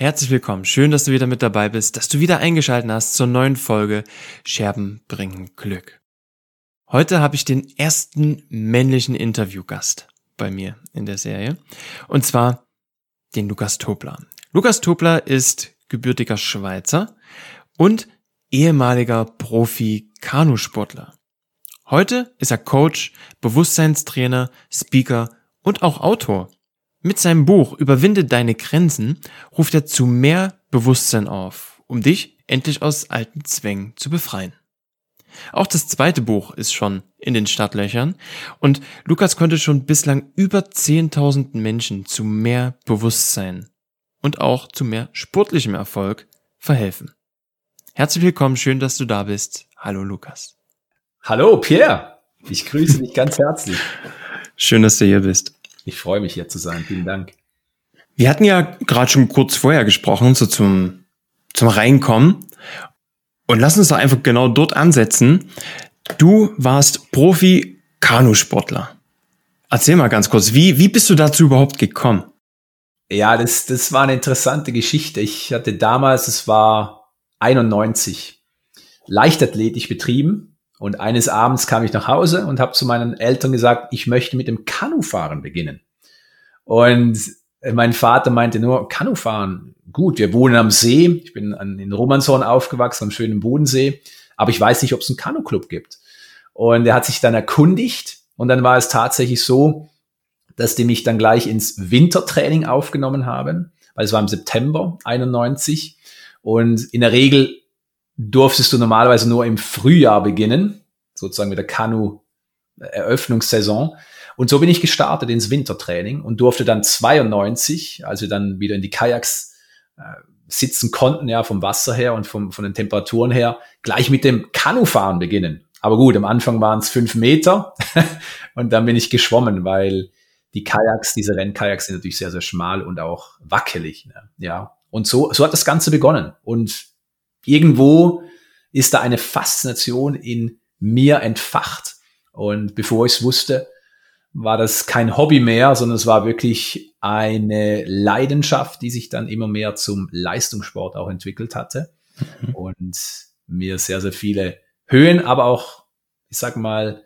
Herzlich willkommen. Schön, dass du wieder mit dabei bist, dass du wieder eingeschaltet hast zur neuen Folge Scherben bringen Glück. Heute habe ich den ersten männlichen Interviewgast bei mir in der Serie. Und zwar den Lukas Tobler. Lukas Tobler ist gebürtiger Schweizer und ehemaliger Profi-Kanusportler. Heute ist er Coach, Bewusstseinstrainer, Speaker und auch Autor. Mit seinem Buch Überwinde deine Grenzen ruft er zu mehr Bewusstsein auf, um dich endlich aus alten Zwängen zu befreien. Auch das zweite Buch ist schon in den Startlöchern und Lukas konnte schon bislang über 10.000 Menschen zu mehr Bewusstsein und auch zu mehr sportlichem Erfolg verhelfen. Herzlich willkommen, schön, dass du da bist. Hallo Lukas. Hallo Pierre, ich grüße dich ganz herzlich. Schön, dass du hier bist. Ich freue mich hier zu sein. Vielen Dank. Wir hatten ja gerade schon kurz vorher gesprochen, so zum, zum Reinkommen. Und lass uns doch einfach genau dort ansetzen. Du warst Profi-Kanusportler. Erzähl mal ganz kurz, wie, wie bist du dazu überhaupt gekommen? Ja, das, das war eine interessante Geschichte. Ich hatte damals, es war 91, leichtathletisch betrieben und eines Abends kam ich nach Hause und habe zu meinen Eltern gesagt, ich möchte mit dem Kanufahren beginnen. Und mein Vater meinte nur, Kanufahren, gut, wir wohnen am See. Ich bin in Romanshorn aufgewachsen, am schönen Bodensee. Aber ich weiß nicht, ob es einen Kanuclub gibt. Und er hat sich dann erkundigt. Und dann war es tatsächlich so, dass die mich dann gleich ins Wintertraining aufgenommen haben, weil es war im September 91. Und in der Regel durftest du normalerweise nur im Frühjahr beginnen, sozusagen mit der Kanu-Eröffnungssaison. Und so bin ich gestartet ins Wintertraining und durfte dann 92, als wir dann wieder in die Kajaks äh, sitzen konnten, ja, vom Wasser her und vom, von den Temperaturen her, gleich mit dem Kanufahren beginnen. Aber gut, am Anfang waren es fünf Meter und dann bin ich geschwommen, weil die Kajaks, diese Rennkajaks sind natürlich sehr, sehr schmal und auch wackelig. Ne? Ja. Und so, so hat das Ganze begonnen. Und irgendwo ist da eine Faszination in mir entfacht. Und bevor ich es wusste, war das kein Hobby mehr, sondern es war wirklich eine Leidenschaft, die sich dann immer mehr zum Leistungssport auch entwickelt hatte und mir sehr, sehr viele Höhen, aber auch, ich sag mal,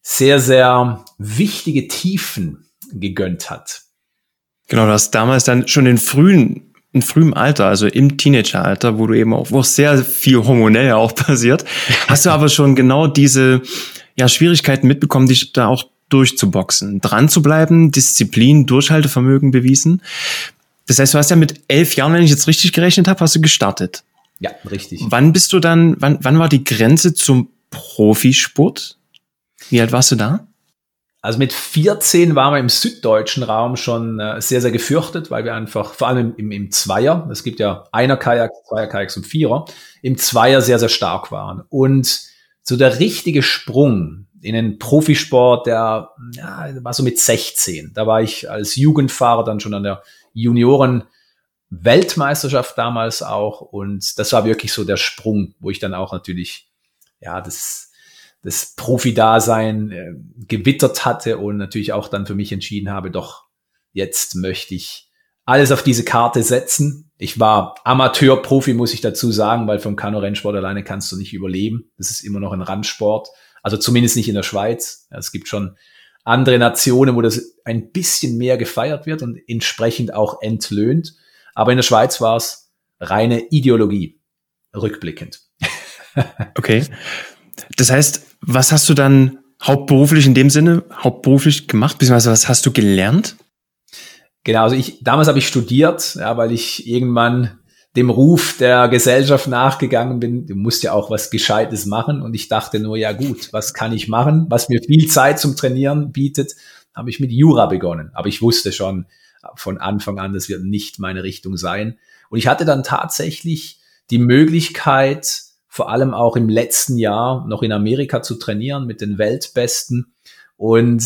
sehr, sehr wichtige Tiefen gegönnt hat. Genau, du hast damals dann schon in frühen in frühem Alter, also im Teenageralter, wo du eben auch, wo sehr viel hormonell ja auch passiert, hast du aber schon genau diese ja, Schwierigkeiten mitbekommen, dich da auch durchzuboxen, dran zu bleiben, Disziplin, Durchhaltevermögen bewiesen. Das heißt, du hast ja mit elf Jahren, wenn ich jetzt richtig gerechnet habe, hast du gestartet. Ja, richtig. Wann bist du dann, wann, wann war die Grenze zum Profisport? Wie alt warst du da? Also mit 14 waren wir im süddeutschen Raum schon äh, sehr, sehr gefürchtet, weil wir einfach, vor allem im, im Zweier, es gibt ja einer Kajak, Zweier Kajaks und Vierer, im Zweier sehr, sehr stark waren. Und so der richtige Sprung in den Profisport, der ja, war so mit 16. Da war ich als Jugendfahrer dann schon an der Junioren Weltmeisterschaft damals auch. Und das war wirklich so der Sprung, wo ich dann auch natürlich, ja, das, das Profi-Dasein äh, gewittert hatte und natürlich auch dann für mich entschieden habe, doch jetzt möchte ich alles auf diese Karte setzen. Ich war Amateur-Profi, muss ich dazu sagen, weil vom Kanu-Rennsport alleine kannst du nicht überleben. Das ist immer noch ein Randsport. Also zumindest nicht in der Schweiz. Es gibt schon andere Nationen, wo das ein bisschen mehr gefeiert wird und entsprechend auch entlöhnt. Aber in der Schweiz war es reine Ideologie, rückblickend. okay. Das heißt, was hast du dann hauptberuflich in dem Sinne, hauptberuflich gemacht, beziehungsweise was hast du gelernt? Genau, also ich, damals habe ich studiert, ja, weil ich irgendwann dem Ruf der Gesellschaft nachgegangen bin. Du musst ja auch was Gescheites machen. Und ich dachte nur, ja gut, was kann ich machen? Was mir viel Zeit zum Trainieren bietet, habe ich mit Jura begonnen. Aber ich wusste schon von Anfang an, das wird nicht meine Richtung sein. Und ich hatte dann tatsächlich die Möglichkeit, vor allem auch im letzten Jahr noch in Amerika zu trainieren mit den Weltbesten und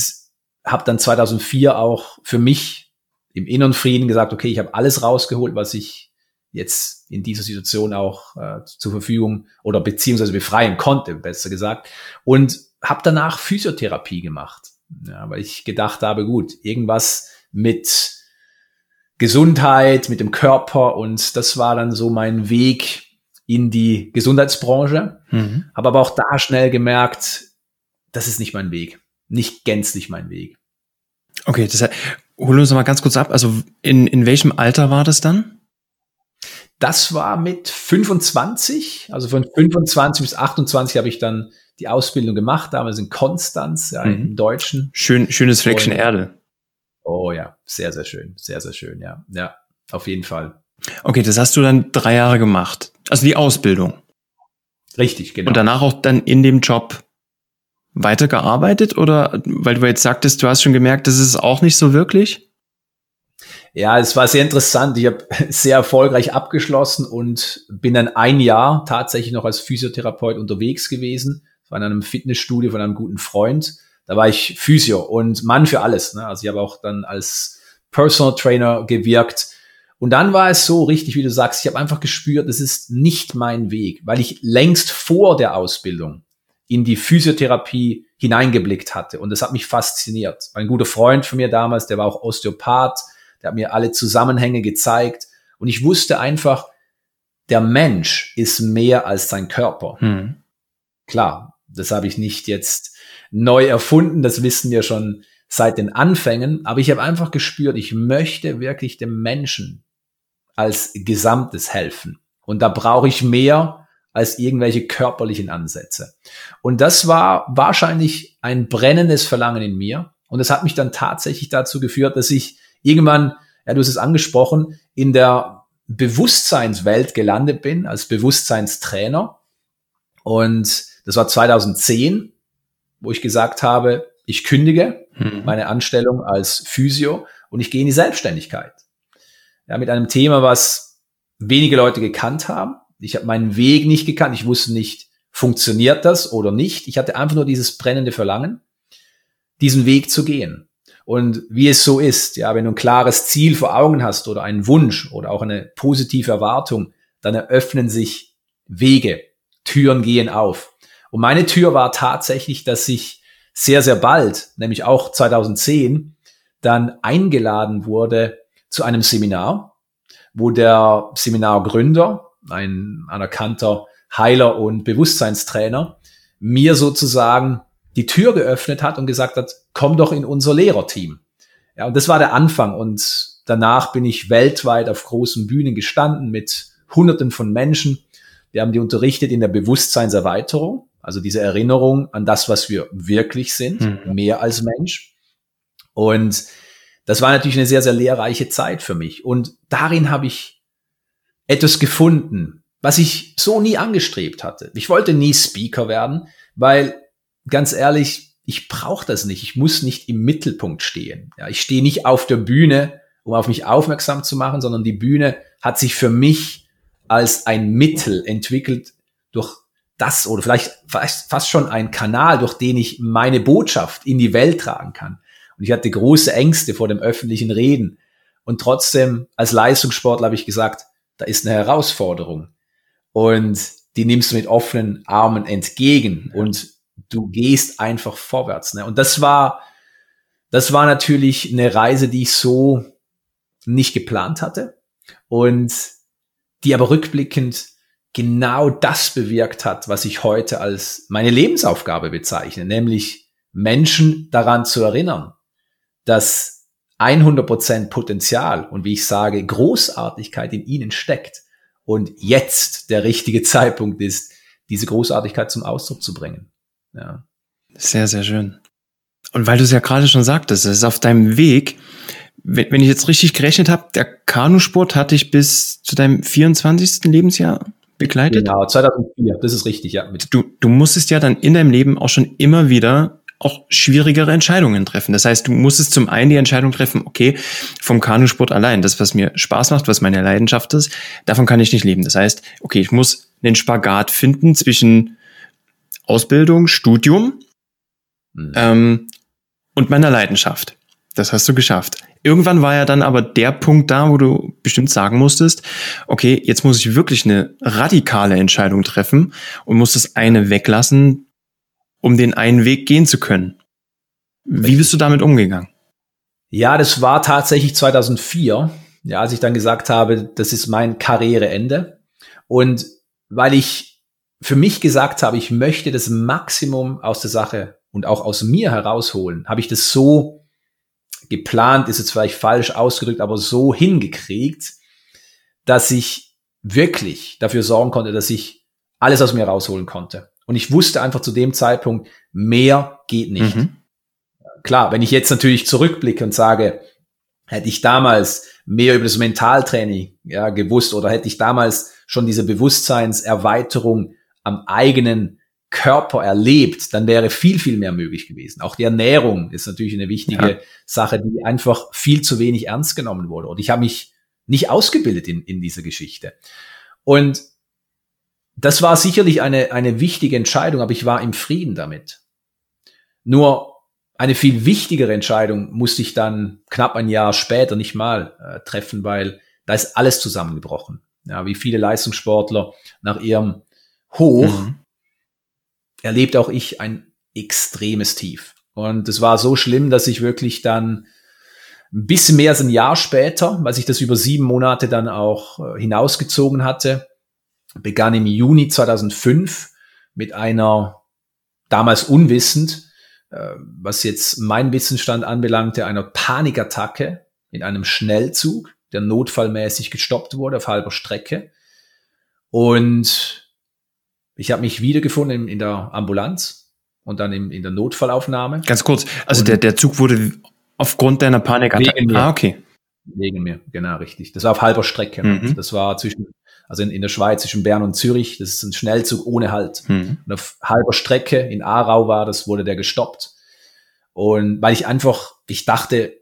habe dann 2004 auch für mich im inneren Frieden gesagt, okay, ich habe alles rausgeholt, was ich jetzt in dieser Situation auch äh, zur Verfügung oder beziehungsweise befreien konnte, besser gesagt, und habe danach Physiotherapie gemacht, ja, weil ich gedacht habe, gut, irgendwas mit Gesundheit, mit dem Körper und das war dann so mein Weg in die Gesundheitsbranche. Mhm. Habe aber auch da schnell gemerkt, das ist nicht mein Weg. Nicht gänzlich mein Weg. Okay, das heißt, hol uns mal ganz kurz ab. Also in, in welchem Alter war das dann? Das war mit 25, also von 25 bis 28 habe ich dann die Ausbildung gemacht, damals in Konstanz, ja, mhm. im Deutschen. Schön, schönes Fleckchen Und, Erde. Oh ja, sehr, sehr schön, sehr, sehr schön, ja. Ja, auf jeden Fall. Okay, das hast du dann drei Jahre gemacht. Also die Ausbildung. Richtig, genau. Und danach auch dann in dem Job weitergearbeitet oder weil du jetzt sagtest, du hast schon gemerkt, das ist auch nicht so wirklich? Ja, es war sehr interessant. Ich habe sehr erfolgreich abgeschlossen und bin dann ein Jahr tatsächlich noch als Physiotherapeut unterwegs gewesen. Das war in einem Fitnessstudio von einem guten Freund. Da war ich Physio und Mann für alles. Ne? Also ich habe auch dann als Personal Trainer gewirkt. Und dann war es so richtig, wie du sagst, ich habe einfach gespürt, es ist nicht mein Weg, weil ich längst vor der Ausbildung in die Physiotherapie hineingeblickt hatte. Und das hat mich fasziniert. Ein guter Freund von mir damals, der war auch Osteopath, der hat mir alle Zusammenhänge gezeigt. Und ich wusste einfach, der Mensch ist mehr als sein Körper. Hm. Klar, das habe ich nicht jetzt neu erfunden, das wissen wir schon seit den Anfängen, aber ich habe einfach gespürt, ich möchte wirklich dem Menschen als Gesamtes helfen. Und da brauche ich mehr als irgendwelche körperlichen Ansätze. Und das war wahrscheinlich ein brennendes Verlangen in mir. Und es hat mich dann tatsächlich dazu geführt, dass ich irgendwann, ja, du hast es angesprochen, in der Bewusstseinswelt gelandet bin, als Bewusstseinstrainer. Und das war 2010, wo ich gesagt habe, ich kündige mhm. meine Anstellung als Physio und ich gehe in die Selbstständigkeit. Ja, mit einem Thema, was wenige Leute gekannt haben, ich habe meinen Weg nicht gekannt. Ich wusste nicht, funktioniert das oder nicht. Ich hatte einfach nur dieses brennende Verlangen, diesen Weg zu gehen. Und wie es so ist, ja, wenn du ein klares Ziel vor Augen hast oder einen Wunsch oder auch eine positive Erwartung, dann eröffnen sich Wege, Türen gehen auf. Und meine Tür war tatsächlich, dass ich sehr, sehr bald, nämlich auch 2010, dann eingeladen wurde zu einem Seminar, wo der Seminargründer, ein anerkannter Heiler und Bewusstseinstrainer, mir sozusagen die Tür geöffnet hat und gesagt hat, komm doch in unser Lehrerteam. Ja, und das war der Anfang. Und danach bin ich weltweit auf großen Bühnen gestanden mit Hunderten von Menschen. Wir haben die unterrichtet in der Bewusstseinserweiterung, also diese Erinnerung an das, was wir wirklich sind, mhm. mehr als Mensch. Und das war natürlich eine sehr, sehr lehrreiche Zeit für mich. Und darin habe ich etwas gefunden, was ich so nie angestrebt hatte. Ich wollte nie Speaker werden, weil ganz ehrlich, ich brauche das nicht. Ich muss nicht im Mittelpunkt stehen. Ja, ich stehe nicht auf der Bühne, um auf mich aufmerksam zu machen, sondern die Bühne hat sich für mich als ein Mittel entwickelt durch das oder vielleicht fast, schon ein Kanal, durch den ich meine Botschaft in die Welt tragen kann. Und ich hatte große Ängste vor dem öffentlichen Reden. Und trotzdem, als Leistungssportler habe ich gesagt, da ist eine Herausforderung. Und die nimmst du mit offenen Armen entgegen und du gehst einfach vorwärts. Ne? Und das war, das war natürlich eine Reise, die ich so nicht geplant hatte und die aber rückblickend genau das bewirkt hat, was ich heute als meine Lebensaufgabe bezeichne, nämlich Menschen daran zu erinnern, dass 100% Potenzial und wie ich sage, Großartigkeit in ihnen steckt und jetzt der richtige Zeitpunkt ist, diese Großartigkeit zum Ausdruck zu bringen. Ja. Sehr, sehr schön. Und weil du es ja gerade schon sagtest, es ist auf deinem Weg, wenn, wenn ich jetzt richtig gerechnet habe, der Kanusport hat dich bis zu deinem 24. Lebensjahr begleitet? Genau, 2004, das ist richtig, ja. Du, du musstest ja dann in deinem Leben auch schon immer wieder auch schwierigere Entscheidungen treffen. Das heißt, du musstest zum einen die Entscheidung treffen, okay, vom Kanusport allein, das, was mir Spaß macht, was meine Leidenschaft ist, davon kann ich nicht leben. Das heißt, okay, ich muss einen Spagat finden zwischen Ausbildung, Studium mhm. ähm, und meiner Leidenschaft. Das hast du geschafft. Irgendwann war ja dann aber der Punkt da, wo du bestimmt sagen musstest, okay, jetzt muss ich wirklich eine radikale Entscheidung treffen und muss das eine weglassen, um den einen Weg gehen zu können. Wie bist du damit umgegangen? Ja, das war tatsächlich 2004. ja, als ich dann gesagt habe, das ist mein Karriereende. Und weil ich für mich gesagt habe, ich möchte das Maximum aus der Sache und auch aus mir herausholen, habe ich das so geplant, ist jetzt vielleicht falsch ausgedrückt, aber so hingekriegt, dass ich wirklich dafür sorgen konnte, dass ich alles aus mir rausholen konnte. Und ich wusste einfach zu dem Zeitpunkt, mehr geht nicht. Mhm. Klar, wenn ich jetzt natürlich zurückblicke und sage, hätte ich damals mehr über das Mentaltraining ja, gewusst oder hätte ich damals schon diese Bewusstseinserweiterung am eigenen Körper erlebt, dann wäre viel, viel mehr möglich gewesen. Auch die Ernährung ist natürlich eine wichtige ja. Sache, die einfach viel zu wenig ernst genommen wurde. Und ich habe mich nicht ausgebildet in, in dieser Geschichte. Und das war sicherlich eine, eine wichtige Entscheidung, aber ich war im Frieden damit. Nur eine viel wichtigere Entscheidung musste ich dann knapp ein Jahr später nicht mal äh, treffen, weil da ist alles zusammengebrochen. Ja, wie viele Leistungssportler nach ihrem Hoch mhm. erlebt auch ich ein extremes Tief. Und es war so schlimm, dass ich wirklich dann ein bisschen mehr als ein Jahr später, weil sich das über sieben Monate dann auch äh, hinausgezogen hatte, begann im Juni 2005 mit einer damals unwissend äh, was jetzt mein Wissensstand anbelangte, einer Panikattacke in einem Schnellzug, der notfallmäßig gestoppt wurde auf halber Strecke. Und ich habe mich wiedergefunden in, in, der Ambulanz und dann in, in der Notfallaufnahme. Ganz kurz, also der, der Zug wurde aufgrund deiner Panikattacke. Ah, okay. Wegen mir, genau, richtig. Das war auf halber Strecke. Mhm. Das war zwischen also in, in der Schweiz zwischen Bern und Zürich, das ist ein Schnellzug ohne Halt. Mhm. Und auf halber Strecke in Aarau war das, wurde der gestoppt. Und weil ich einfach, ich dachte,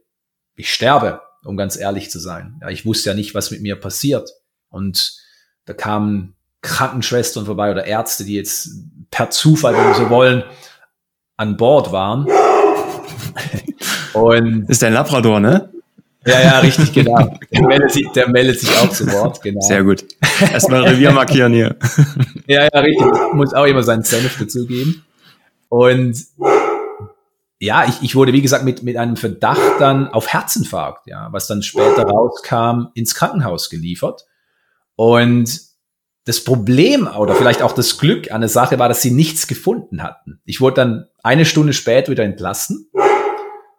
ich sterbe, um ganz ehrlich zu sein. Ja, ich wusste ja nicht, was mit mir passiert. Und da kamen Krankenschwestern vorbei oder Ärzte, die jetzt per Zufall, wenn wir so wollen, an Bord waren. Und ist dein Labrador, ne? Ja, ja, richtig, genau. Der meldet sich, der meldet sich auch zu Wort, genau. Sehr gut. Erstmal Revier markieren hier. Ja, ja, richtig. Muss auch immer seinen Senf dazugeben. Und ja, ich, ich wurde, wie gesagt, mit, mit einem Verdacht dann auf Herzinfarkt, ja, was dann später rauskam, ins Krankenhaus geliefert. Und das Problem oder vielleicht auch das Glück an der Sache war, dass sie nichts gefunden hatten. Ich wurde dann eine Stunde später wieder entlassen.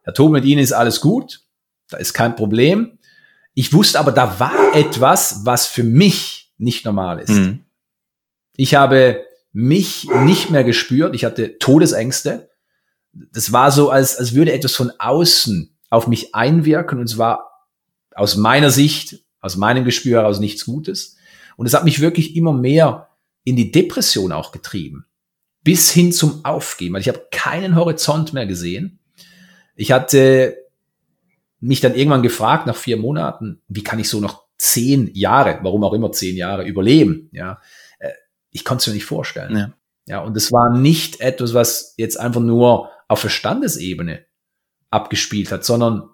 Herr Toben, mit Ihnen ist alles gut. Da ist kein Problem. Ich wusste aber, da war etwas, was für mich nicht normal ist. Mhm. Ich habe mich nicht mehr gespürt. Ich hatte Todesängste. Das war so, als, als würde etwas von außen auf mich einwirken und es war aus meiner Sicht, aus meinem Gespür heraus nichts Gutes. Und es hat mich wirklich immer mehr in die Depression auch getrieben. Bis hin zum Aufgeben. Also ich habe keinen Horizont mehr gesehen. Ich hatte mich dann irgendwann gefragt nach vier Monaten, wie kann ich so noch zehn Jahre, warum auch immer zehn Jahre überleben? Ja, äh, ich konnte es mir nicht vorstellen. Ja. ja, und es war nicht etwas, was jetzt einfach nur auf Verstandesebene abgespielt hat, sondern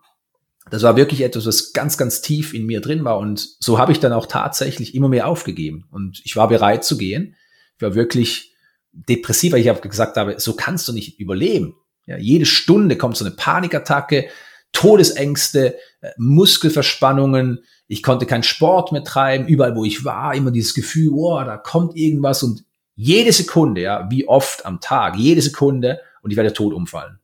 das war wirklich etwas, was ganz, ganz tief in mir drin war. Und so habe ich dann auch tatsächlich immer mehr aufgegeben. Und ich war bereit zu gehen. Ich war wirklich depressiv, weil ich habe gesagt habe, so kannst du nicht überleben. Ja, jede Stunde kommt so eine Panikattacke, Todesängste, äh, Muskelverspannungen. Ich konnte keinen Sport mehr treiben. Überall, wo ich war, immer dieses Gefühl, oh, da kommt irgendwas und jede Sekunde, ja, wie oft am Tag, jede Sekunde und ich werde tot umfallen.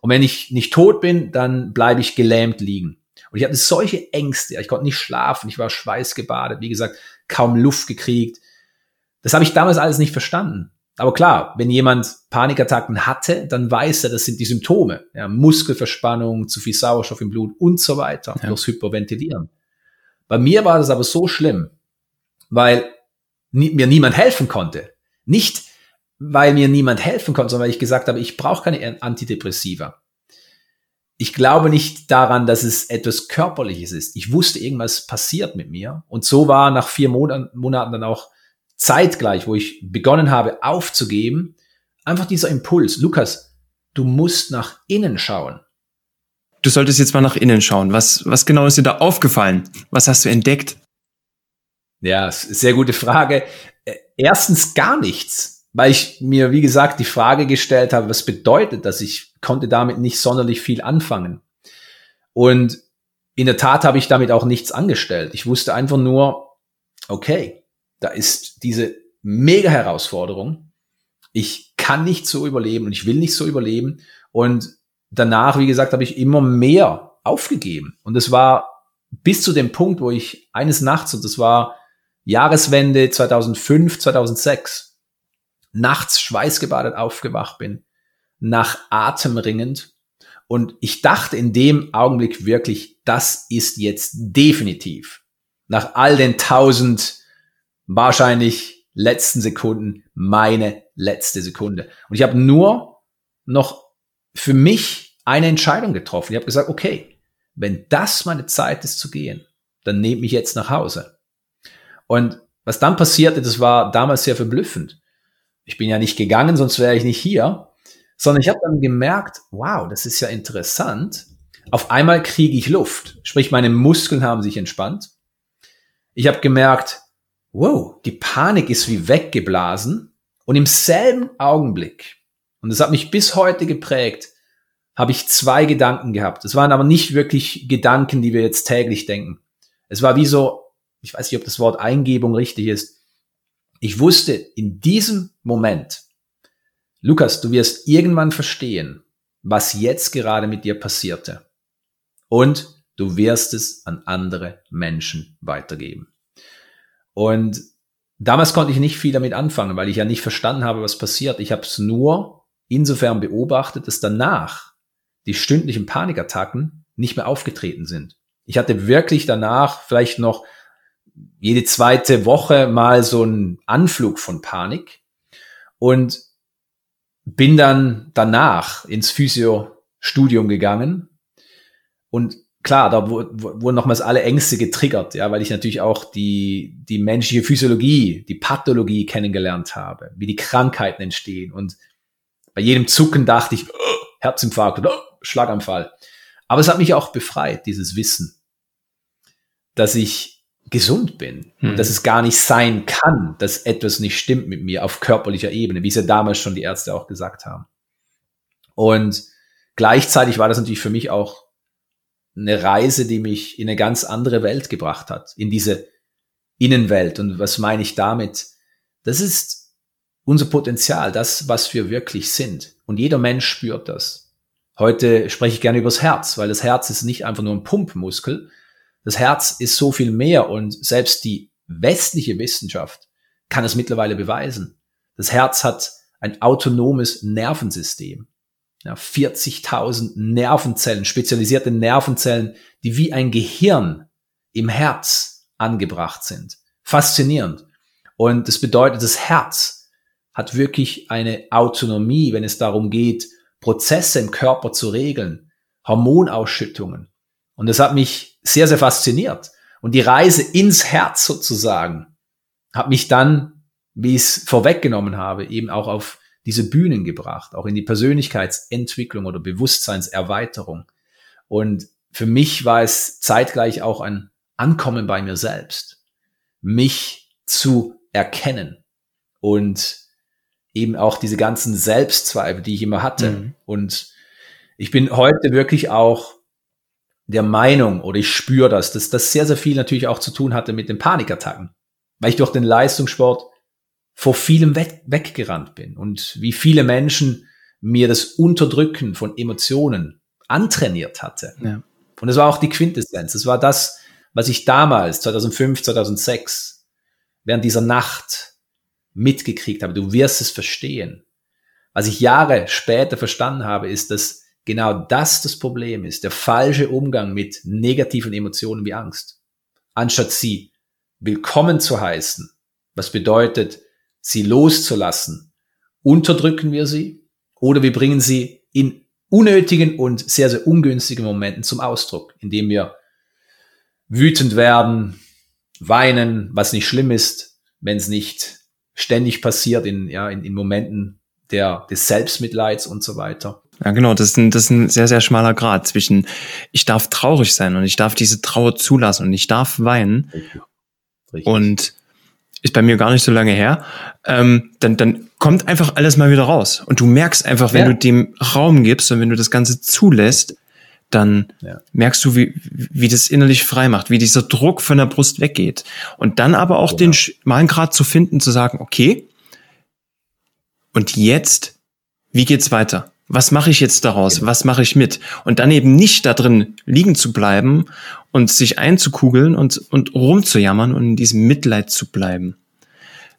Und wenn ich nicht tot bin, dann bleibe ich gelähmt liegen. Und ich hatte solche Ängste. Ich konnte nicht schlafen. Ich war schweißgebadet. Wie gesagt, kaum Luft gekriegt. Das habe ich damals alles nicht verstanden. Aber klar, wenn jemand Panikattacken hatte, dann weiß er, das sind die Symptome. Ja, Muskelverspannung, zu viel Sauerstoff im Blut und so weiter, ja. durchs Hyperventilieren. Bei mir war das aber so schlimm, weil mir niemand helfen konnte. Nicht, weil mir niemand helfen konnte, sondern weil ich gesagt habe, ich brauche keine Antidepressiva. Ich glaube nicht daran, dass es etwas Körperliches ist. Ich wusste, irgendwas passiert mit mir. Und so war nach vier Monaten, Monaten dann auch zeitgleich, wo ich begonnen habe aufzugeben, einfach dieser Impuls, Lukas, du musst nach innen schauen. Du solltest jetzt mal nach innen schauen. Was, was genau ist dir da aufgefallen? Was hast du entdeckt? Ja, sehr gute Frage. Äh, erstens gar nichts, weil ich mir, wie gesagt, die Frage gestellt habe, was bedeutet das? Ich konnte damit nicht sonderlich viel anfangen. Und in der Tat habe ich damit auch nichts angestellt. Ich wusste einfach nur, okay, da ist diese mega Herausforderung. Ich kann nicht so überleben und ich will nicht so überleben. Und danach, wie gesagt, habe ich immer mehr aufgegeben. Und es war bis zu dem Punkt, wo ich eines Nachts, und das war Jahreswende 2005, 2006, nachts schweißgebadet aufgewacht bin, nach Atem ringend. Und ich dachte in dem Augenblick wirklich, das ist jetzt definitiv nach all den tausend wahrscheinlich letzten Sekunden meine letzte Sekunde. Und ich habe nur noch für mich eine Entscheidung getroffen. Ich habe gesagt, okay, wenn das meine Zeit ist zu gehen, dann nehme mich jetzt nach Hause. Und was dann passierte, das war damals sehr verblüffend. Ich bin ja nicht gegangen, sonst wäre ich nicht hier, sondern ich habe dann gemerkt, wow, das ist ja interessant. Auf einmal kriege ich Luft, sprich meine Muskeln haben sich entspannt. Ich habe gemerkt, wow, die Panik ist wie weggeblasen und im selben Augenblick, und das hat mich bis heute geprägt, habe ich zwei Gedanken gehabt. Es waren aber nicht wirklich Gedanken, die wir jetzt täglich denken. Es war wie so, ich weiß nicht, ob das Wort Eingebung richtig ist. Ich wusste in diesem Moment, Lukas, du wirst irgendwann verstehen, was jetzt gerade mit dir passierte. Und du wirst es an andere Menschen weitergeben. Und damals konnte ich nicht viel damit anfangen, weil ich ja nicht verstanden habe, was passiert. Ich habe es nur insofern beobachtet, dass danach die stündlichen Panikattacken nicht mehr aufgetreten sind. Ich hatte wirklich danach vielleicht noch jede zweite Woche mal so einen Anflug von Panik und bin dann danach ins Physio-Studium gegangen und klar, da wurden nochmals alle Ängste getriggert, ja, weil ich natürlich auch die, die menschliche Physiologie, die Pathologie kennengelernt habe, wie die Krankheiten entstehen und bei jedem Zucken dachte ich, oh, Herzinfarkt oder oh, Schlaganfall. Aber es hat mich auch befreit, dieses Wissen, dass ich gesund bin hm. und dass es gar nicht sein kann, dass etwas nicht stimmt mit mir auf körperlicher Ebene, wie es ja damals schon die Ärzte auch gesagt haben. Und gleichzeitig war das natürlich für mich auch eine Reise, die mich in eine ganz andere Welt gebracht hat, in diese Innenwelt. Und was meine ich damit? Das ist unser Potenzial, das, was wir wirklich sind. Und jeder Mensch spürt das. Heute spreche ich gerne über das Herz, weil das Herz ist nicht einfach nur ein Pumpmuskel. Das Herz ist so viel mehr und selbst die westliche Wissenschaft kann es mittlerweile beweisen. Das Herz hat ein autonomes Nervensystem. Ja, 40.000 Nervenzellen, spezialisierte Nervenzellen, die wie ein Gehirn im Herz angebracht sind. Faszinierend. Und das bedeutet, das Herz hat wirklich eine Autonomie, wenn es darum geht, Prozesse im Körper zu regeln, Hormonausschüttungen. Und das hat mich sehr, sehr fasziniert. Und die Reise ins Herz sozusagen hat mich dann, wie ich es vorweggenommen habe, eben auch auf diese Bühnen gebracht, auch in die Persönlichkeitsentwicklung oder Bewusstseinserweiterung. Und für mich war es zeitgleich auch ein Ankommen bei mir selbst, mich zu erkennen und eben auch diese ganzen Selbstzweifel, die ich immer hatte. Mhm. Und ich bin heute wirklich auch der Meinung, oder ich spüre das, dass das sehr, sehr viel natürlich auch zu tun hatte mit den Panikattacken. Weil ich durch den Leistungssport vor vielem weg, weggerannt bin und wie viele Menschen mir das Unterdrücken von Emotionen antrainiert hatte. Ja. Und das war auch die Quintessenz. Das war das, was ich damals, 2005, 2006, während dieser Nacht mitgekriegt habe. Du wirst es verstehen. Was ich Jahre später verstanden habe, ist, dass genau das das Problem ist. Der falsche Umgang mit negativen Emotionen wie Angst. Anstatt sie willkommen zu heißen, was bedeutet, sie loszulassen, unterdrücken wir sie oder wir bringen sie in unnötigen und sehr, sehr ungünstigen Momenten zum Ausdruck, indem wir wütend werden, weinen, was nicht schlimm ist, wenn es nicht ständig passiert in, ja, in, in Momenten der, des Selbstmitleids und so weiter. Ja, genau, das ist, ein, das ist ein sehr, sehr schmaler Grad zwischen, ich darf traurig sein und ich darf diese Trauer zulassen und ich darf weinen. Richtig. Richtig. Und ist bei mir gar nicht so lange her, ähm, dann, dann kommt einfach alles mal wieder raus. Und du merkst einfach, wenn ja. du dem Raum gibst und wenn du das Ganze zulässt, dann ja. merkst du, wie, wie das innerlich frei macht, wie dieser Druck von der Brust weggeht. Und dann aber auch genau. den schmalen Grad zu finden, zu sagen, okay, und jetzt, wie geht's weiter? Was mache ich jetzt daraus? Genau. Was mache ich mit? Und dann eben nicht da drin liegen zu bleiben und sich einzukugeln und, und rumzujammern und in diesem Mitleid zu bleiben.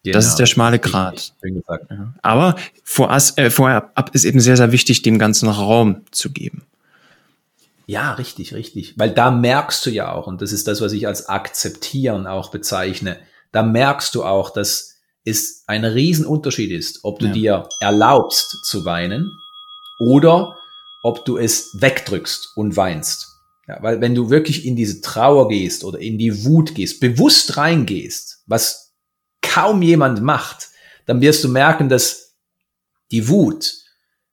Genau. Das ist der schmale Grat. Ja. Aber vorab, äh, vorher ab ist eben sehr, sehr wichtig, dem Ganzen Raum zu geben. Ja, richtig, richtig. Weil da merkst du ja auch, und das ist das, was ich als akzeptieren auch bezeichne, da merkst du auch, dass es ein Riesenunterschied ist, ob du ja. dir erlaubst zu weinen oder ob du es wegdrückst und weinst. Ja, weil wenn du wirklich in diese Trauer gehst oder in die Wut gehst, bewusst reingehst, was kaum jemand macht, dann wirst du merken, dass die Wut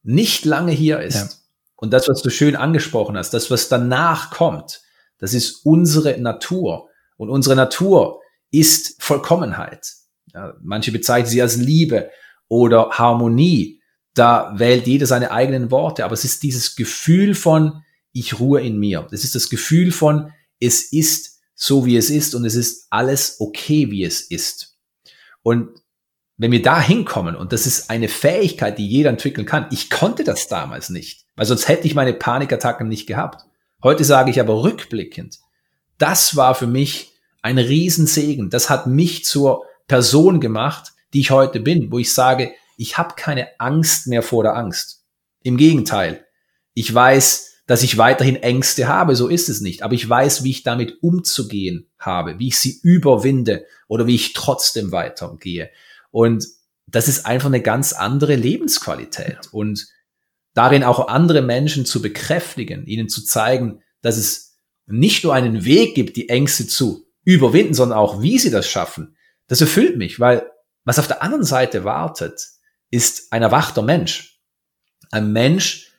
nicht lange hier ist. Ja. Und das, was du schön angesprochen hast, das, was danach kommt, das ist unsere Natur. Und unsere Natur ist Vollkommenheit. Ja, manche bezeichnen sie als Liebe oder Harmonie. Da wählt jeder seine eigenen Worte. Aber es ist dieses Gefühl von, ich ruhe in mir. Es ist das Gefühl von, es ist so, wie es ist und es ist alles okay, wie es ist. Und wenn wir da hinkommen, und das ist eine Fähigkeit, die jeder entwickeln kann, ich konnte das damals nicht, weil sonst hätte ich meine Panikattacken nicht gehabt. Heute sage ich aber rückblickend, das war für mich ein Riesensegen. Das hat mich zur Person gemacht, die ich heute bin, wo ich sage, ich habe keine Angst mehr vor der Angst. Im Gegenteil, ich weiß, dass ich weiterhin Ängste habe, so ist es nicht, aber ich weiß, wie ich damit umzugehen habe, wie ich sie überwinde oder wie ich trotzdem weitergehe. Und das ist einfach eine ganz andere Lebensqualität. Und darin auch andere Menschen zu bekräftigen, ihnen zu zeigen, dass es nicht nur einen Weg gibt, die Ängste zu überwinden, sondern auch, wie sie das schaffen, das erfüllt mich, weil was auf der anderen Seite wartet, ist ein erwachter Mensch. Ein Mensch,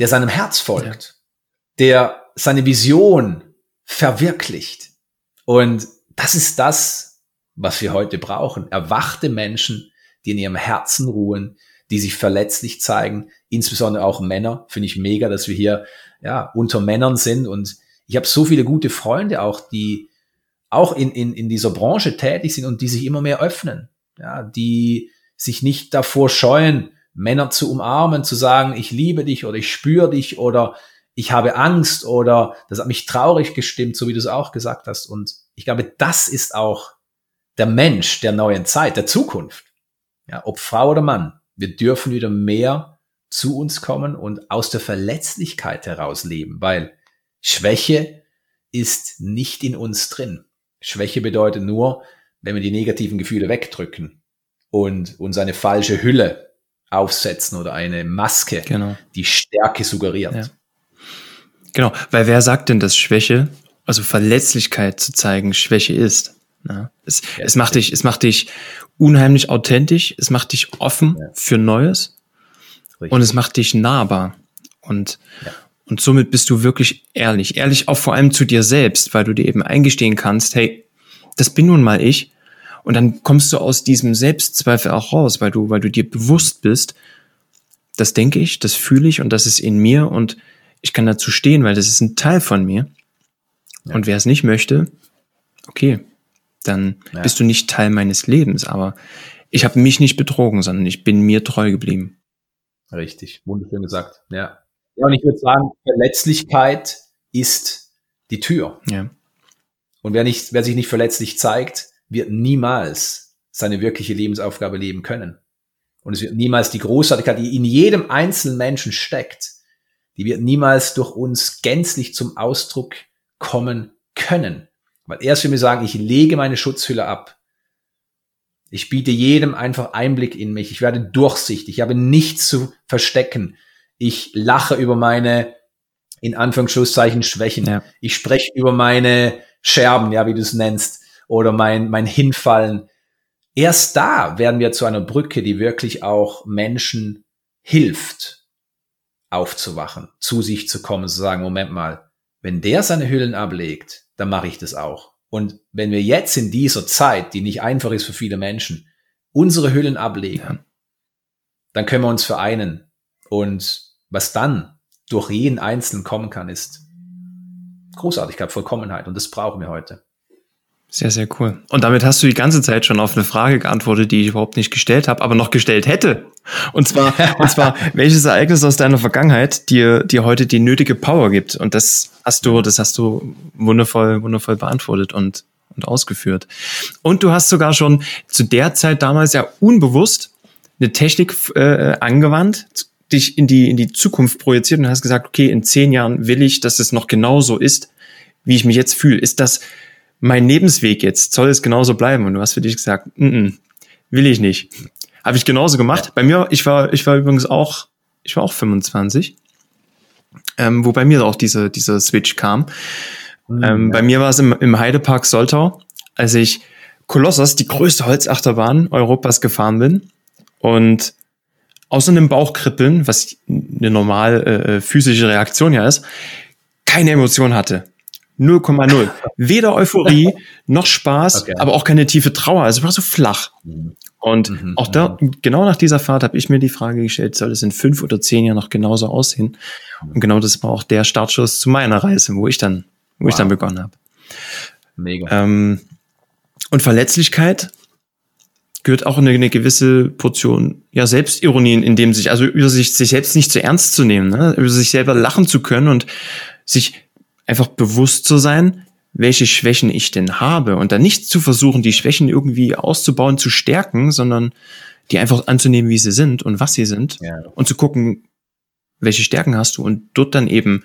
der seinem Herz folgt, ja. der seine Vision verwirklicht. Und das ist das, was wir heute brauchen. Erwachte Menschen, die in ihrem Herzen ruhen, die sich verletzlich zeigen, insbesondere auch Männer. Finde ich mega, dass wir hier ja unter Männern sind. Und ich habe so viele gute Freunde auch, die auch in, in, in dieser Branche tätig sind und die sich immer mehr öffnen. Ja, die sich nicht davor scheuen, Männer zu umarmen, zu sagen, ich liebe dich oder ich spüre dich oder ich habe Angst oder das hat mich traurig gestimmt, so wie du es auch gesagt hast. Und ich glaube, das ist auch der Mensch der neuen Zeit, der Zukunft, ja, ob Frau oder Mann, wir dürfen wieder mehr zu uns kommen und aus der Verletzlichkeit heraus leben, weil Schwäche ist nicht in uns drin. Schwäche bedeutet nur, wenn wir die negativen Gefühle wegdrücken und uns eine falsche Hülle aufsetzen oder eine Maske, genau. die Stärke suggeriert. Ja. Genau, weil wer sagt denn, dass Schwäche, also Verletzlichkeit zu zeigen, Schwäche ist? Ja, es, ja, es macht dich, es macht dich unheimlich authentisch, es macht dich offen für Neues Richtig. und es macht dich nahbar. Und, und somit bist du wirklich ehrlich. Ehrlich auch vor allem zu dir selbst, weil du dir eben eingestehen kannst, hey, das bin nun mal ich. Und dann kommst du aus diesem Selbstzweifel auch raus, weil du, weil du dir bewusst bist, das denke ich, das fühle ich und das ist in mir und ich kann dazu stehen, weil das ist ein Teil von mir. Und wer es nicht möchte, okay, dann ja. bist du nicht Teil meines Lebens. Aber ich habe mich nicht betrogen, sondern ich bin mir treu geblieben. Richtig, wunderschön gesagt. Ja. Ja, und ich würde sagen, Verletzlichkeit ist die Tür. Ja. Und wer, nicht, wer sich nicht verletzlich zeigt, wird niemals seine wirkliche Lebensaufgabe leben können. Und es wird niemals die Großartigkeit, die in jedem einzelnen Menschen steckt, die wird niemals durch uns gänzlich zum Ausdruck kommen können. Weil erst wenn wir sagen, ich lege meine Schutzhülle ab, ich biete jedem einfach Einblick in mich, ich werde durchsichtig, ich habe nichts zu verstecken, ich lache über meine, in Anführungsschlusszeichen, Schwächen, ja. ich spreche über meine Scherben, ja, wie du es nennst, oder mein, mein Hinfallen. Erst da werden wir zu einer Brücke, die wirklich auch Menschen hilft, aufzuwachen, zu sich zu kommen, zu sagen, Moment mal, wenn der seine Hüllen ablegt, dann mache ich das auch. Und wenn wir jetzt in dieser Zeit, die nicht einfach ist für viele Menschen, unsere Hüllen ablegen, dann können wir uns vereinen. Und was dann durch jeden Einzelnen kommen kann, ist Großartigkeit, Vollkommenheit. Und das brauchen wir heute. Sehr, sehr cool. Und damit hast du die ganze Zeit schon auf eine Frage geantwortet, die ich überhaupt nicht gestellt habe, aber noch gestellt hätte. Und zwar, und zwar, welches Ereignis aus deiner Vergangenheit dir, dir heute die nötige Power gibt? Und das hast du, das hast du wundervoll, wundervoll beantwortet und, und ausgeführt. Und du hast sogar schon zu der Zeit damals ja unbewusst eine Technik äh, angewandt, dich in die, in die Zukunft projiziert und hast gesagt, okay, in zehn Jahren will ich, dass es noch genauso ist, wie ich mich jetzt fühle. Ist das, mein Lebensweg jetzt soll es genauso bleiben. Und du hast für dich gesagt, mm -mm, will ich nicht. Habe ich genauso gemacht. Ja. Bei mir, ich war, ich war übrigens auch, ich war auch 25, ähm, wo bei mir auch diese, dieser Switch kam. Mhm, ähm, ja. Bei mir war es im, im Heidepark Soltau, als ich Kolossos, die größte Holzachterbahn Europas gefahren bin und außer einem Bauchkribbeln, was eine normal äh, physische Reaktion ja ist, keine Emotion hatte. 0,0. Weder Euphorie noch Spaß, okay. aber auch keine tiefe Trauer. Also war so flach. Und mhm, auch da, mhm. genau nach dieser Fahrt habe ich mir die Frage gestellt, soll es in fünf oder zehn Jahren noch genauso aussehen? Und genau das war auch der Startschuss zu meiner Reise, wo ich dann, wo wow. ich dann begonnen habe. Mega. Ähm, und Verletzlichkeit gehört auch eine, eine gewisse Portion ja Selbstironie in dem sich, also über sich, sich selbst nicht zu ernst zu nehmen, ne? über sich selber lachen zu können und sich einfach bewusst zu sein, welche Schwächen ich denn habe und dann nicht zu versuchen, die Schwächen irgendwie auszubauen, zu stärken, sondern die einfach anzunehmen, wie sie sind und was sie sind ja. und zu gucken, welche Stärken hast du und dort dann eben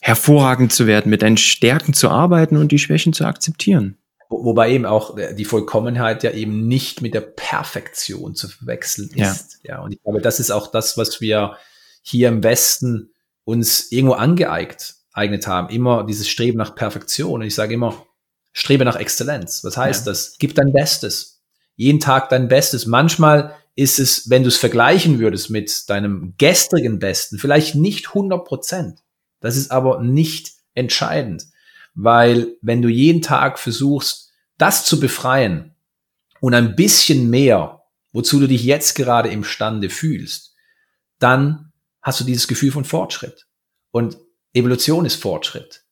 hervorragend zu werden, mit deinen Stärken zu arbeiten und die Schwächen zu akzeptieren. Wobei eben auch die Vollkommenheit ja eben nicht mit der Perfektion zu verwechseln ist. Ja. ja, und ich glaube, das ist auch das, was wir hier im Westen uns irgendwo angeeignet eignet haben, immer dieses Streben nach Perfektion. Und ich sage immer, strebe nach Exzellenz. Was heißt ja. das? Gib dein Bestes. Jeden Tag dein Bestes. Manchmal ist es, wenn du es vergleichen würdest mit deinem gestrigen Besten, vielleicht nicht 100 Prozent. Das ist aber nicht entscheidend, weil wenn du jeden Tag versuchst, das zu befreien und ein bisschen mehr, wozu du dich jetzt gerade imstande fühlst, dann hast du dieses Gefühl von Fortschritt. Und Evolution ist Fortschritt.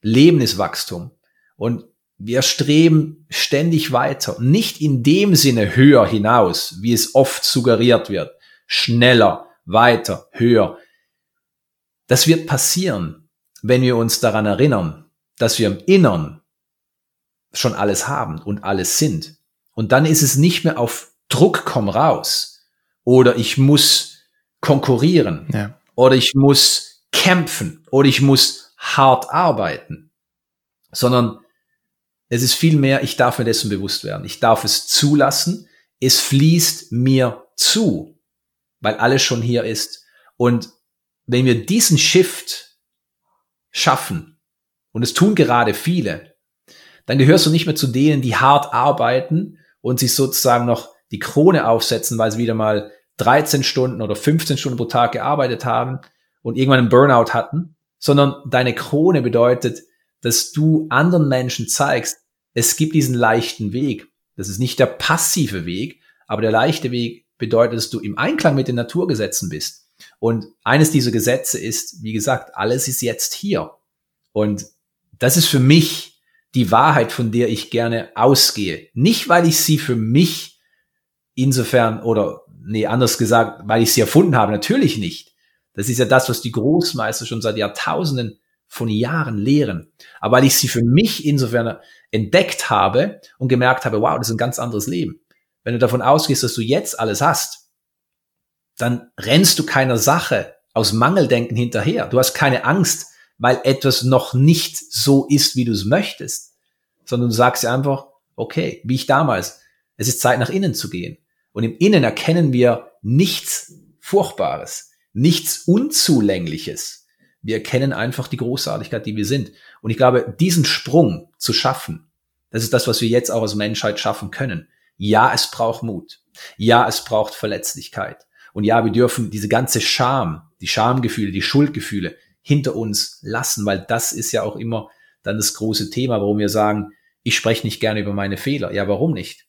Leben ist Wachstum. Und wir streben ständig weiter. Nicht in dem Sinne höher hinaus, wie es oft suggeriert wird. Schneller, weiter, höher. Das wird passieren, wenn wir uns daran erinnern, dass wir im Innern schon alles haben und alles sind. Und dann ist es nicht mehr auf Druck komm raus oder ich muss konkurrieren ja. oder ich muss kämpfen oder ich muss hart arbeiten, sondern es ist vielmehr, ich darf mir dessen bewusst werden. Ich darf es zulassen. Es fließt mir zu, weil alles schon hier ist. Und wenn wir diesen Shift schaffen, und es tun gerade viele, dann gehörst du nicht mehr zu denen, die hart arbeiten und sich sozusagen noch die Krone aufsetzen, weil sie wieder mal 13 Stunden oder 15 Stunden pro Tag gearbeitet haben, und irgendwann einen Burnout hatten, sondern deine Krone bedeutet, dass du anderen Menschen zeigst, es gibt diesen leichten Weg. Das ist nicht der passive Weg, aber der leichte Weg bedeutet, dass du im Einklang mit den Naturgesetzen bist. Und eines dieser Gesetze ist, wie gesagt, alles ist jetzt hier. Und das ist für mich die Wahrheit, von der ich gerne ausgehe. Nicht, weil ich sie für mich insofern oder nee, anders gesagt, weil ich sie erfunden habe, natürlich nicht. Das ist ja das, was die Großmeister schon seit Jahrtausenden von Jahren lehren. Aber weil ich sie für mich insofern entdeckt habe und gemerkt habe, wow, das ist ein ganz anderes Leben. Wenn du davon ausgehst, dass du jetzt alles hast, dann rennst du keiner Sache aus Mangeldenken hinterher. Du hast keine Angst, weil etwas noch nicht so ist, wie du es möchtest, sondern du sagst dir einfach, okay, wie ich damals, es ist Zeit nach innen zu gehen. Und im Innen erkennen wir nichts Furchtbares nichts Unzulängliches. Wir erkennen einfach die Großartigkeit, die wir sind. Und ich glaube, diesen Sprung zu schaffen, das ist das, was wir jetzt auch als Menschheit schaffen können. Ja, es braucht Mut. Ja, es braucht Verletzlichkeit. Und ja, wir dürfen diese ganze Scham, die Schamgefühle, die Schuldgefühle hinter uns lassen, weil das ist ja auch immer dann das große Thema, warum wir sagen, ich spreche nicht gerne über meine Fehler. Ja, warum nicht?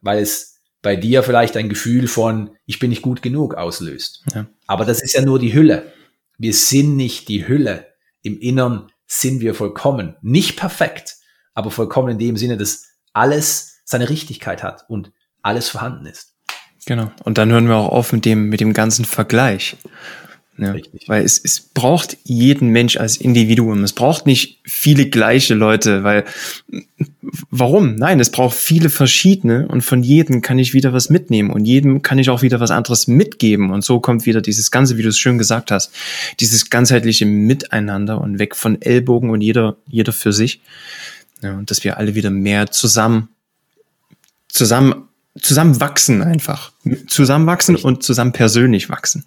Weil es bei dir vielleicht ein Gefühl von, ich bin nicht gut genug auslöst. Ja. Aber das ist ja nur die Hülle. wir sind nicht die Hülle. Im Innern sind wir vollkommen. Nicht perfekt, aber vollkommen in dem Sinne, dass alles seine Richtigkeit hat und alles vorhanden ist. Genau. Und dann hören wir auch auf mit dem, mit dem ganzen Vergleich. Ja, Richtig. Weil es, es braucht jeden Mensch als Individuum. Es braucht nicht viele gleiche Leute, weil warum? Nein, es braucht viele verschiedene und von jedem kann ich wieder was mitnehmen und jedem kann ich auch wieder was anderes mitgeben. Und so kommt wieder dieses Ganze, wie du es schön gesagt hast, dieses ganzheitliche Miteinander und weg von Ellbogen und jeder, jeder für sich. Ja, und dass wir alle wieder mehr zusammen, zusammen, zusammen wachsen einfach. Zusammenwachsen Richtig. und zusammen persönlich wachsen.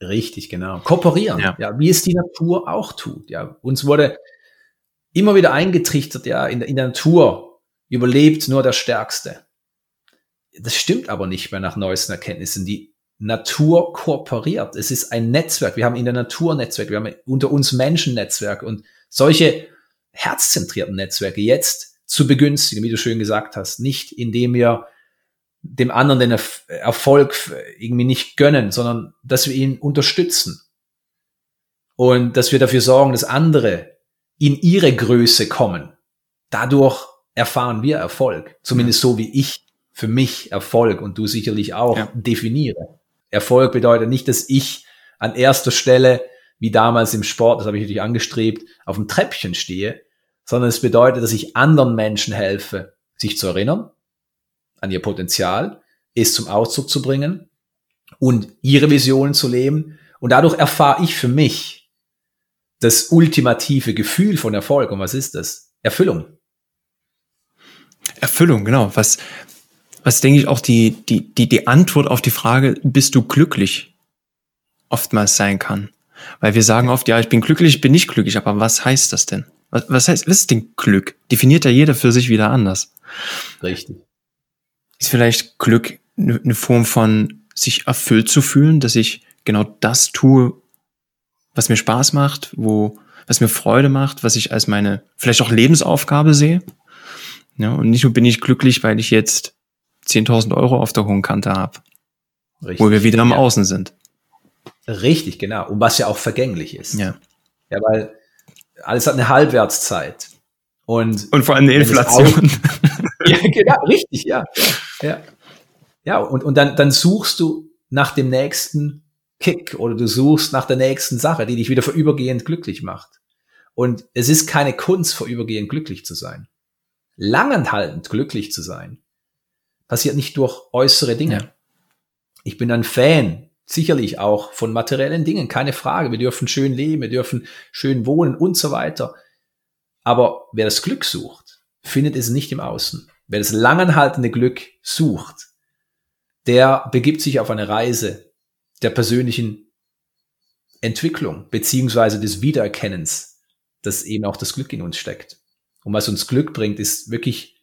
Richtig, genau. Kooperieren, ja. ja, wie es die Natur auch tut. Ja, uns wurde immer wieder eingetrichtert, ja, in, in der Natur überlebt nur der Stärkste. Das stimmt aber nicht mehr nach neuesten Erkenntnissen. Die Natur kooperiert. Es ist ein Netzwerk. Wir haben in der Natur Netzwerk. Wir haben unter uns Menschen Netzwerk und solche herzzentrierten Netzwerke jetzt zu begünstigen, wie du schön gesagt hast. Nicht indem wir dem anderen den Erfolg irgendwie nicht gönnen, sondern dass wir ihn unterstützen. Und dass wir dafür sorgen, dass andere in ihre Größe kommen. Dadurch erfahren wir Erfolg. Zumindest so wie ich für mich Erfolg und du sicherlich auch ja. definiere. Erfolg bedeutet nicht, dass ich an erster Stelle, wie damals im Sport, das habe ich natürlich angestrebt, auf dem Treppchen stehe, sondern es bedeutet, dass ich anderen Menschen helfe, sich zu erinnern, an ihr Potenzial, es zum Ausdruck zu bringen und ihre Visionen zu leben. Und dadurch erfahre ich für mich das ultimative Gefühl von Erfolg. Und was ist das? Erfüllung. Erfüllung, genau. Was, was denke ich auch die, die, die, die Antwort auf die Frage, bist du glücklich, oftmals sein kann. Weil wir sagen oft, ja, ich bin glücklich, ich bin nicht glücklich, aber was heißt das denn? Was, was heißt, was ist denn Glück? Definiert ja jeder für sich wieder anders. Richtig ist vielleicht Glück eine Form von sich erfüllt zu fühlen, dass ich genau das tue, was mir Spaß macht, wo, was mir Freude macht, was ich als meine vielleicht auch Lebensaufgabe sehe. Ja, und nicht nur bin ich glücklich, weil ich jetzt 10.000 Euro auf der hohen Kante habe. Wo wir wieder am ja. Außen sind. Richtig, genau. Und was ja auch vergänglich ist. Ja. Ja, weil alles hat eine Halbwertszeit. Und, und vor allem eine Inflation. ja, genau, richtig, ja. Ja, ja und, und dann, dann suchst du nach dem nächsten Kick oder du suchst nach der nächsten Sache, die dich wieder vorübergehend glücklich macht. Und es ist keine Kunst, vorübergehend glücklich zu sein. Langanhaltend glücklich zu sein, passiert nicht durch äußere Dinge. Ja. Ich bin ein Fan, sicherlich auch von materiellen Dingen, keine Frage. Wir dürfen schön leben, wir dürfen schön wohnen und so weiter. Aber wer das Glück sucht, findet es nicht im Außen. Wer das langanhaltende Glück sucht, der begibt sich auf eine Reise der persönlichen Entwicklung beziehungsweise des Wiedererkennens, dass eben auch das Glück in uns steckt. Und was uns Glück bringt, ist wirklich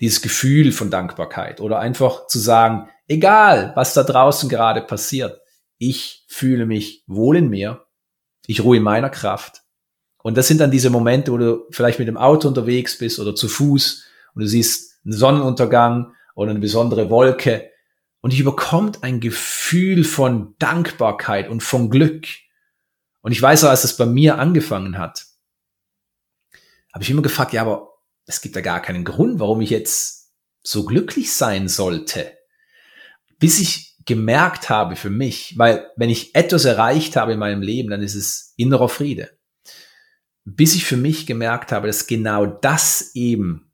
dieses Gefühl von Dankbarkeit oder einfach zu sagen, egal was da draußen gerade passiert, ich fühle mich wohl in mir, ich ruhe in meiner Kraft. Und das sind dann diese Momente, wo du vielleicht mit dem Auto unterwegs bist oder zu Fuß und du siehst ein Sonnenuntergang oder eine besondere Wolke. Und ich überkommt ein Gefühl von Dankbarkeit und von Glück. Und ich weiß auch, als es bei mir angefangen hat, habe ich immer gefragt, ja, aber es gibt ja gar keinen Grund, warum ich jetzt so glücklich sein sollte. Bis ich gemerkt habe für mich, weil wenn ich etwas erreicht habe in meinem Leben, dann ist es innerer Friede. Bis ich für mich gemerkt habe, dass genau das eben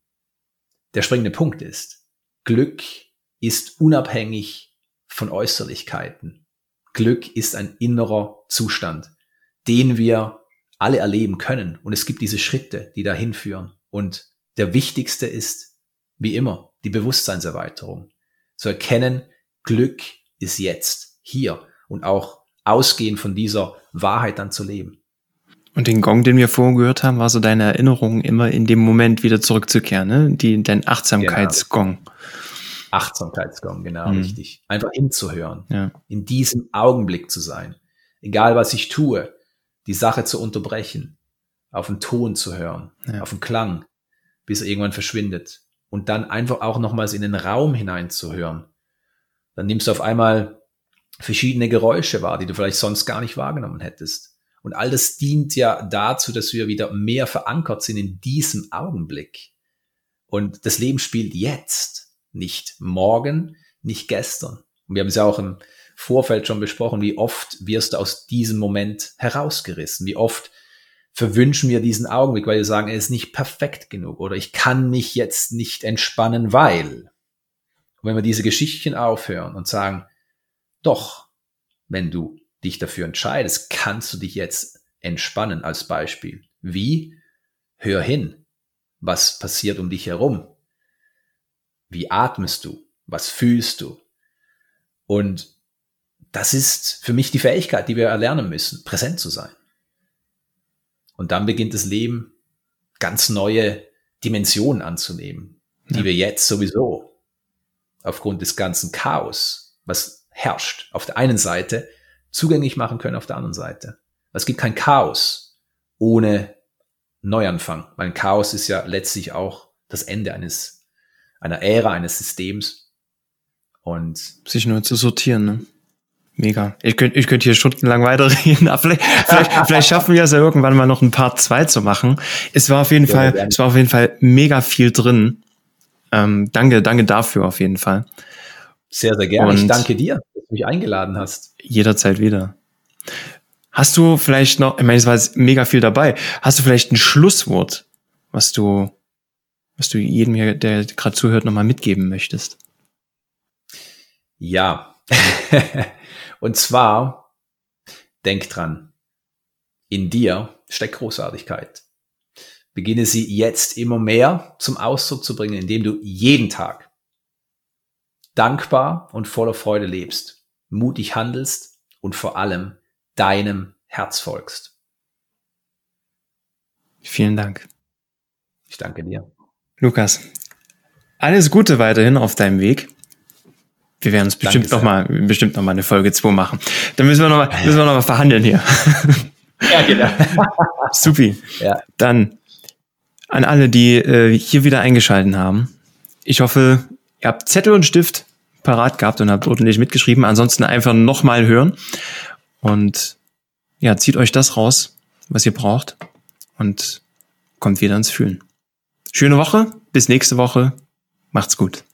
der springende Punkt ist, Glück ist unabhängig von Äußerlichkeiten. Glück ist ein innerer Zustand, den wir alle erleben können. Und es gibt diese Schritte, die dahin führen. Und der wichtigste ist, wie immer, die Bewusstseinserweiterung. Zu erkennen, Glück ist jetzt, hier und auch ausgehend von dieser Wahrheit dann zu leben. Und den Gong, den wir vorhin gehört haben, war so deine Erinnerung, immer in dem Moment wieder zurückzukehren, ne? Die, dein Achtsamkeitsgong. Genau. Achtsamkeitsgong, genau, mhm. richtig. Einfach hinzuhören. Ja. In diesem Augenblick zu sein. Egal was ich tue, die Sache zu unterbrechen, auf den Ton zu hören, ja. auf den Klang, bis er irgendwann verschwindet. Und dann einfach auch nochmals in den Raum hineinzuhören. Dann nimmst du auf einmal verschiedene Geräusche wahr, die du vielleicht sonst gar nicht wahrgenommen hättest. Und all das dient ja dazu, dass wir wieder mehr verankert sind in diesem Augenblick. Und das Leben spielt jetzt, nicht morgen, nicht gestern. Und wir haben es ja auch im Vorfeld schon besprochen, wie oft wirst du aus diesem Moment herausgerissen, wie oft verwünschen wir diesen Augenblick, weil wir sagen, er ist nicht perfekt genug oder ich kann mich jetzt nicht entspannen, weil. Und wenn wir diese Geschichten aufhören und sagen, doch, wenn du dich dafür entscheidest, kannst du dich jetzt entspannen als Beispiel. Wie? Hör hin. Was passiert um dich herum? Wie atmest du? Was fühlst du? Und das ist für mich die Fähigkeit, die wir erlernen müssen, präsent zu sein. Und dann beginnt das Leben ganz neue Dimensionen anzunehmen, die ja. wir jetzt sowieso aufgrund des ganzen Chaos, was herrscht, auf der einen Seite zugänglich machen können auf der anderen Seite. Es gibt kein Chaos ohne Neuanfang, weil Chaos ist ja letztlich auch das Ende eines, einer Ära, eines Systems. Und sich nur zu sortieren, ne? Mega. Ich könnte ich könnte hier stundenlang weiterreden, aber vielleicht, vielleicht, vielleicht schaffen wir es ja irgendwann mal noch ein Part zwei zu machen. Es war auf jeden ja, Fall, es war auf jeden Fall mega viel drin. Ähm, danke, danke dafür auf jeden Fall. Sehr, sehr gerne. Und ich danke dir, dass du mich eingeladen hast. Jederzeit wieder. Hast du vielleicht noch, ich meine, es war jetzt mega viel dabei. Hast du vielleicht ein Schlusswort, was du, was du jedem hier, der gerade zuhört, nochmal mitgeben möchtest? Ja. Und zwar, denk dran, in dir steckt Großartigkeit. Beginne sie jetzt immer mehr zum Ausdruck zu bringen, indem du jeden Tag dankbar und voller Freude lebst, mutig handelst und vor allem deinem Herz folgst. Vielen Dank. Ich danke dir. Lukas, alles Gute weiterhin auf deinem Weg. Wir werden uns bestimmt nochmal, bestimmt noch mal eine Folge 2 machen. Dann müssen wir nochmal, müssen wir noch mal verhandeln hier. Ja, genau. Supi. Ja. Dann an alle, die äh, hier wieder eingeschalten haben. Ich hoffe, ihr habt Zettel und Stift parat gehabt und habt ordentlich mitgeschrieben. Ansonsten einfach nochmal hören. Und ja, zieht euch das raus, was ihr braucht. Und kommt wieder ins Fühlen. Schöne Woche. Bis nächste Woche. Macht's gut.